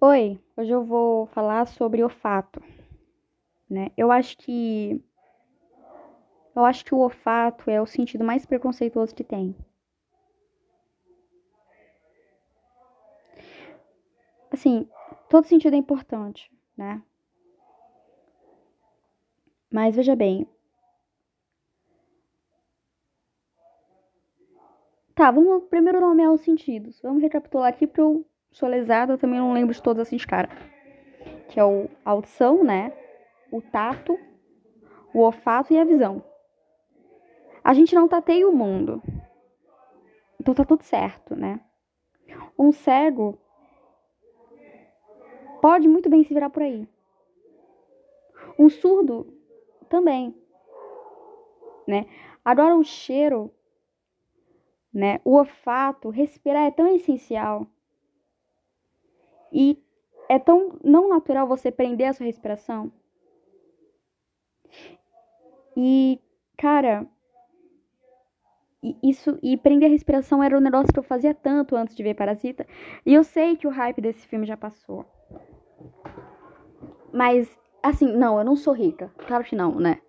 Oi, hoje eu vou falar sobre olfato, né? Eu acho que eu acho que o olfato é o sentido mais preconceituoso que tem. Assim, todo sentido é importante, né? Mas veja bem. Tá, vamos primeiro nomear os sentidos. Vamos recapitular aqui para eu sou lesada, eu também não lembro de todos assim de cara. Que é o, a audição, né? O tato, o olfato e a visão. A gente não tateia o mundo. Então tá tudo certo, né? Um cego pode muito bem se virar por aí. Um surdo também, né? Agora o cheiro, né? O olfato, respirar é tão essencial. E é tão não natural você prender a sua respiração. E, cara, isso e prender a respiração era um negócio que eu fazia tanto antes de ver Parasita. E eu sei que o hype desse filme já passou. Mas, assim, não, eu não sou rica. Claro que não, né?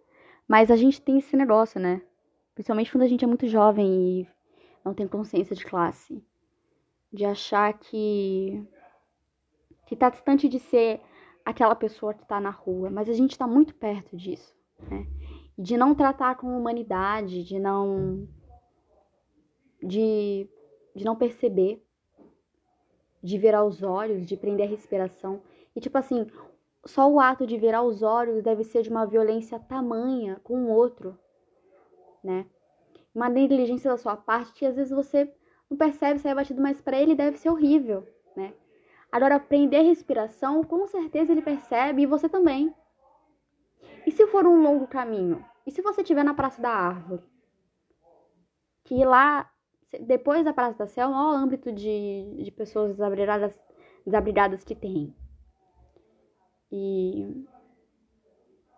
Mas a gente tem esse negócio, né? Principalmente quando a gente é muito jovem e não tem consciência de classe. De achar que que está distante de ser aquela pessoa que está na rua, mas a gente está muito perto disso, né? De não tratar com humanidade, de não de, de não perceber, de virar os olhos, de prender a respiração. E tipo assim, só o ato de virar os olhos deve ser de uma violência tamanha com o outro, né? Uma negligência da sua parte que às vezes você não percebe, sai batido, mas para ele deve ser horrível, né? Agora, aprender respiração, com certeza ele percebe e você também. E se for um longo caminho? E se você estiver na Praça da Árvore? Que lá, depois da Praça da Sé, é o âmbito de, de pessoas desabrigadas, desabrigadas que tem. E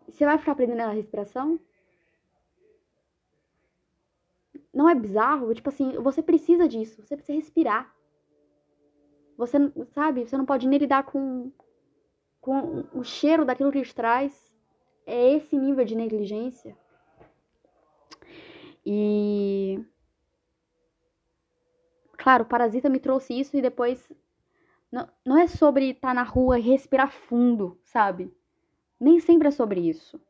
você vai ficar aprendendo a respiração? Não é bizarro? Tipo assim, você precisa disso, você precisa respirar. Você, sabe, você não pode nem lidar com, com o cheiro daquilo que te traz. É esse nível de negligência. E. Claro, o Parasita me trouxe isso e depois. Não, não é sobre estar tá na rua e respirar fundo, sabe? Nem sempre é sobre isso.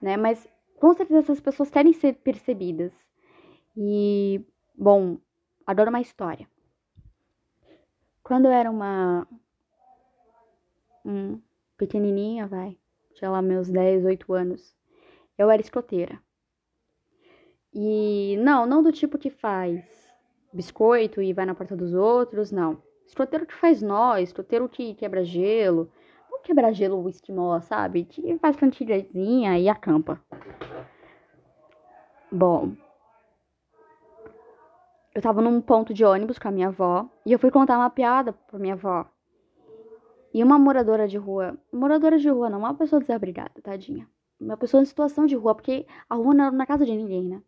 Né? Mas com certeza essas pessoas querem ser percebidas. E, bom, Adoro uma história. Quando eu era uma. Um, pequenininha, vai. Tinha lá meus 10, 8 anos. Eu era escoteira. E não, não do tipo que faz biscoito e vai na porta dos outros, não. Escoteiro que faz nó, escoteiro que quebra gelo. Não quebra gelo esquimó, sabe? Que faz cantilhazinha e acampa. Bom, eu tava num ponto de ônibus com a minha avó e eu fui contar uma piada pra minha avó. E uma moradora de rua, moradora de rua não, uma pessoa desabrigada, tadinha. Uma pessoa em situação de rua, porque a rua não era na casa de ninguém, né?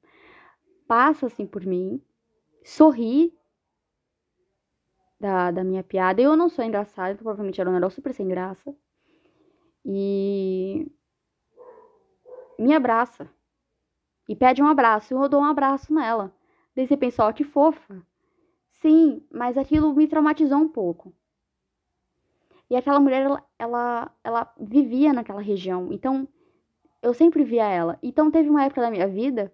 Passa assim por mim, sorri da, da minha piada. Eu não sou engraçada, então provavelmente era um negócio super sem graça. E me abraça. E pede um abraço. E eu dou um abraço nela. Daí você pensa, ó, que fofa. Sim, mas aquilo me traumatizou um pouco. E aquela mulher, ela, ela, ela vivia naquela região. Então, eu sempre via ela. Então, teve uma época da minha vida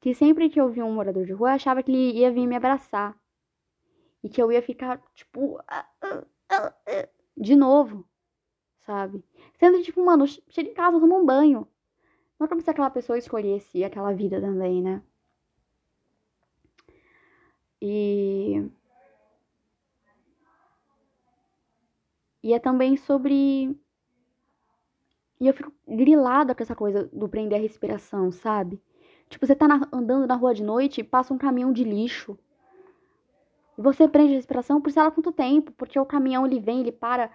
que sempre que eu via um morador de rua, eu achava que ele ia vir me abraçar. E que eu ia ficar, tipo, ah, ah, ah, de novo, sabe? Sendo, tipo, mano, chega em casa, toma um banho. Não é como se aquela pessoa escolhesse aquela vida também, né? E. E é também sobre. E eu fico grilada com essa coisa do prender a respiração, sabe? Tipo, você tá na... andando na rua de noite e passa um caminhão de lixo. E você prende a respiração por sei lá quanto tempo, porque o caminhão ele vem, ele para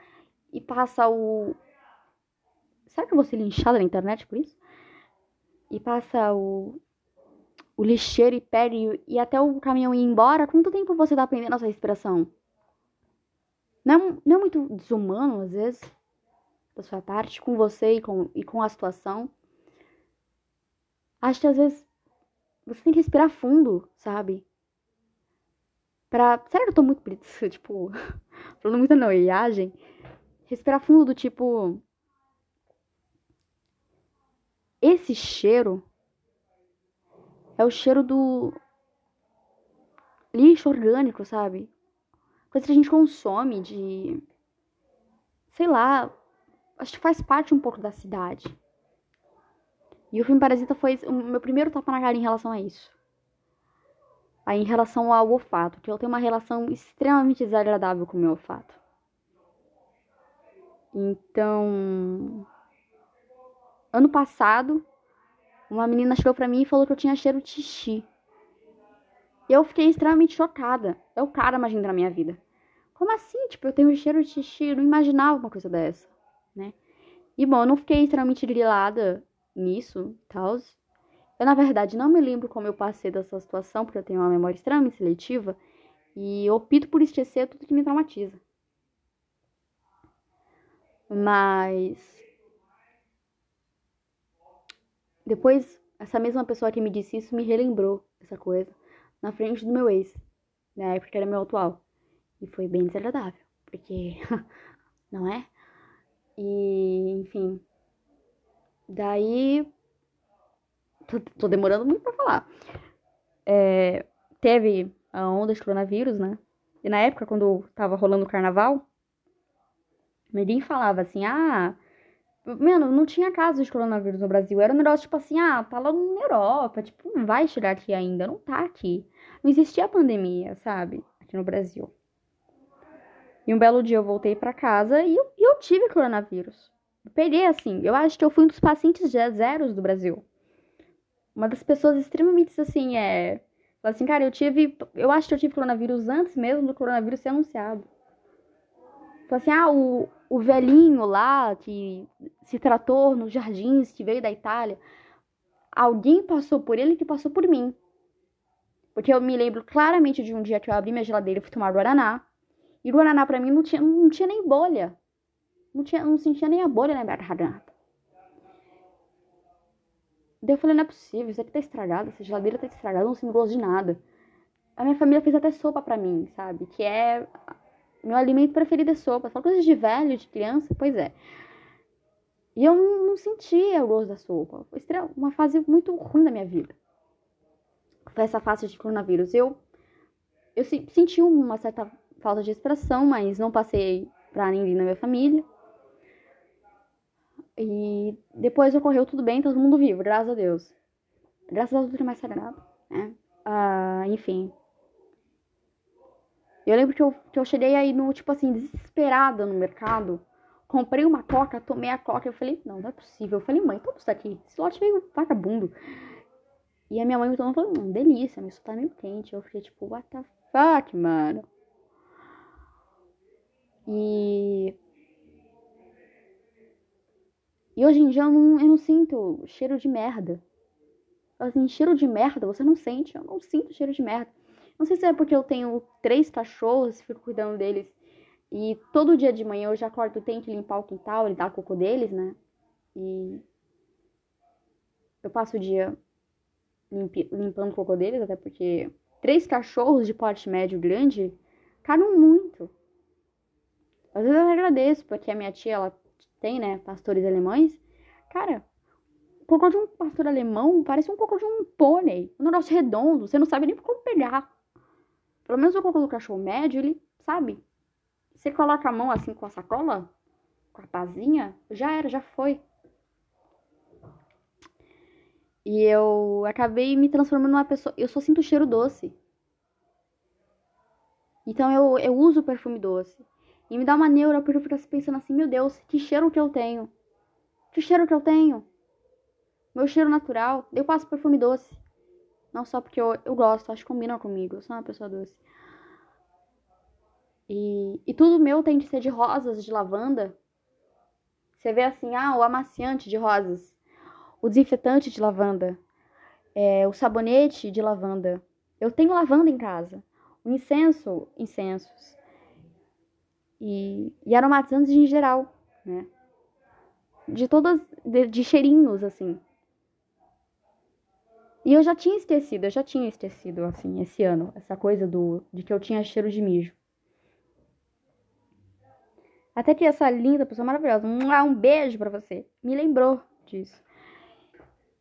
e passa o. Será que eu vou ser linchada na internet por isso? E passa o o lixeiro e pede e até o caminhão ir embora, quanto tempo você tá aprendendo a sua respiração? Não é, não é muito desumano, às vezes, da sua parte, com você e com, e com a situação. Acho que às vezes você tem que respirar fundo, sabe? Pra. Será que eu tô muito, tipo, falando muita noiagem? Respirar fundo do tipo. Esse cheiro é o cheiro do lixo orgânico, sabe? Coisa que a gente consome de. Sei lá. Acho que faz parte um pouco da cidade. E o filme Parasita foi o meu primeiro tapa na cara em relação a isso. Aí, em relação ao olfato, que eu tenho uma relação extremamente desagradável com o meu olfato. Então, ano passado, uma menina chegou pra mim e falou que eu tinha cheiro de xixi. Eu fiquei extremamente chocada. É o cara lindo na minha vida. Como assim? Tipo, eu tenho cheiro de xixi, eu não imaginava uma coisa dessa, né? E bom, eu não fiquei extremamente grilada nisso, tal. Eu, na verdade, não me lembro como eu passei dessa situação, porque eu tenho uma memória extremamente seletiva. E opto por esquecer tudo que me traumatiza. Mas. Depois, essa mesma pessoa que me disse isso me relembrou essa coisa na frente do meu ex, na época que era meu atual. E foi bem desagradável, porque. não é? E, enfim. Daí. Tô, tô demorando muito pra falar. É, teve a onda de coronavírus, né? E na época, quando tava rolando o carnaval, ninguém falava assim, ah. Mano, não tinha casos de coronavírus no Brasil. Era um negócio tipo assim, ah, tá lá na Europa. Tipo, não vai chegar aqui ainda. Não tá aqui. Não existia pandemia, sabe? Aqui no Brasil. E um belo dia eu voltei para casa e eu, eu tive coronavírus. Eu peguei assim. Eu acho que eu fui um dos pacientes zeros do Brasil. Uma das pessoas extremamente assim, é. Fala assim, cara, eu tive. Eu acho que eu tive coronavírus antes mesmo do coronavírus ser anunciado. Fala assim, ah, o, o velhinho lá que se tratou nos jardins, que veio da Itália. Alguém passou por ele que passou por mim. Porque eu me lembro claramente de um dia que eu abri minha geladeira e fui tomar Guaraná. E Guaraná pra mim não tinha, não tinha nem bolha. Não, tinha, não sentia nem a bolha na minha garganta. Daí eu falei, não é possível, isso aqui tá estragado, essa geladeira tá estragada, não sinto gosto de nada. A minha família fez até sopa pra mim, sabe? Que é. Meu alimento preferido é sopa. Só coisas de velho, de criança, pois é. E eu não sentia o gosto da sopa. Foi uma fase muito ruim da minha vida. Foi essa fase de coronavírus. Eu, eu senti uma certa falta de expressão, mas não passei pra ninguém na minha família. E depois ocorreu tudo bem, todo mundo vivo, graças a Deus. Graças a Deus tudo é mais sagrado, né? Ah, enfim. Eu lembro que eu, que eu cheguei aí no, tipo assim, desesperada no mercado. Comprei uma coca, tomei a coca. Eu falei, não, não é possível. Eu falei, mãe, todo isso aqui. Esse lote veio vagabundo. E a minha mãe me tomou falou, hum, delícia, mas isso tá meio quente. Eu fiquei tipo, what the fuck, mano. E e hoje em dia eu não, eu não sinto cheiro de merda. Assim, cheiro de merda você não sente. Eu não sinto cheiro de merda. Não sei se é porque eu tenho três cachorros, fico cuidando deles. E todo dia de manhã eu já acordo, tenho que limpar o quintal e dar cocô deles, né? E eu passo o dia limpando o cocô deles, até porque três cachorros de porte médio grande caram muito. Às vezes eu agradeço, porque a minha tia, ela tem, né, pastores alemães, cara, o cocô de um pastor alemão parece um cocô de um pônei. Um negócio redondo, você não sabe nem como pegar. Pelo menos o cocô do cachorro médio, ele, sabe? Você coloca a mão assim com a sacola, com a pazinha, já era, já foi. E eu acabei me transformando numa pessoa. Eu só sinto cheiro doce. Então eu, eu uso perfume doce. E me dá uma neura porque eu fico pensando assim, meu Deus, que cheiro que eu tenho. Que cheiro que eu tenho. Meu cheiro natural. Eu passo perfume doce. Não só porque eu, eu gosto, acho que combina comigo. Eu sou uma pessoa doce. E, e tudo meu tem de ser de rosas, de lavanda. Você vê assim, ah, o amaciante de rosas. O desinfetante de lavanda. É, o sabonete de lavanda. Eu tenho lavanda em casa. O incenso, incensos. e, e aromatizantes em geral, né? De todas, de, de cheirinhos, assim. E eu já tinha esquecido, eu já tinha esquecido, assim, esse ano, essa coisa do de que eu tinha cheiro de mijo. Até que essa linda pessoa maravilhosa, um beijo para você, me lembrou disso.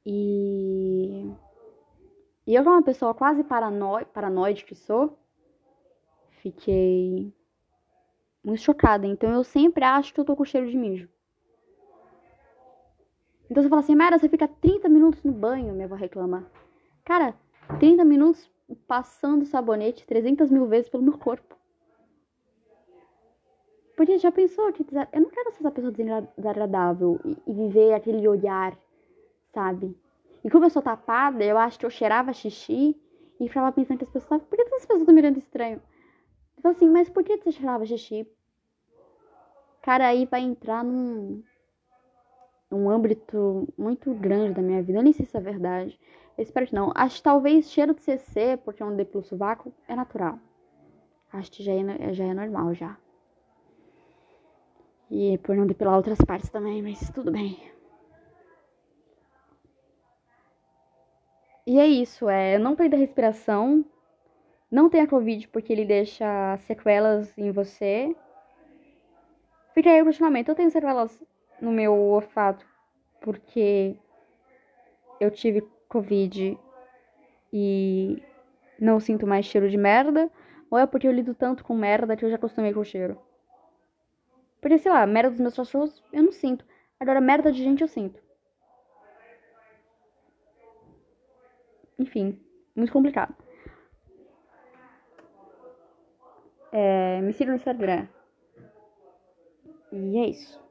E, e eu, como uma pessoa quase paranoi... paranoide que sou, fiquei muito chocada. Então eu sempre acho que eu tô com cheiro de mijo. Então você fala assim, Mara, você fica 30 minutos no banho, minha avó reclama. Cara, 30 minutos passando sabonete 300 mil vezes pelo meu corpo. Porque já pensou que eu não quero ser essa pessoa desagradável e, e viver aquele olhar, sabe? E como eu sou tapada, eu acho que eu cheirava xixi e ficava pensando que as pessoas, por que as pessoas estão mirando estranho? Então assim, mas por que você cheirava xixi? Cara, aí vai entrar num, um âmbito muito grande da minha vida. Eu nem sei se é verdade. Eu espero que não. Acho que talvez cheiro de CC, porque é um depilo sovaco, é natural. Acho que já é, já é normal já. E por não depilar outras partes também, mas tudo bem. E é isso, é não perder a respiração, não tenha Covid porque ele deixa sequelas em você. Fica aí o questionamento. Eu tenho sequelas no meu olfato porque eu tive Covid e não sinto mais cheiro de merda, ou é porque eu lido tanto com merda que eu já acostumei com o cheiro. Porque, sei lá, merda dos meus cachorros eu não sinto. Agora, merda de gente eu sinto. Enfim, muito complicado. É, me siga no Instagram. E é isso.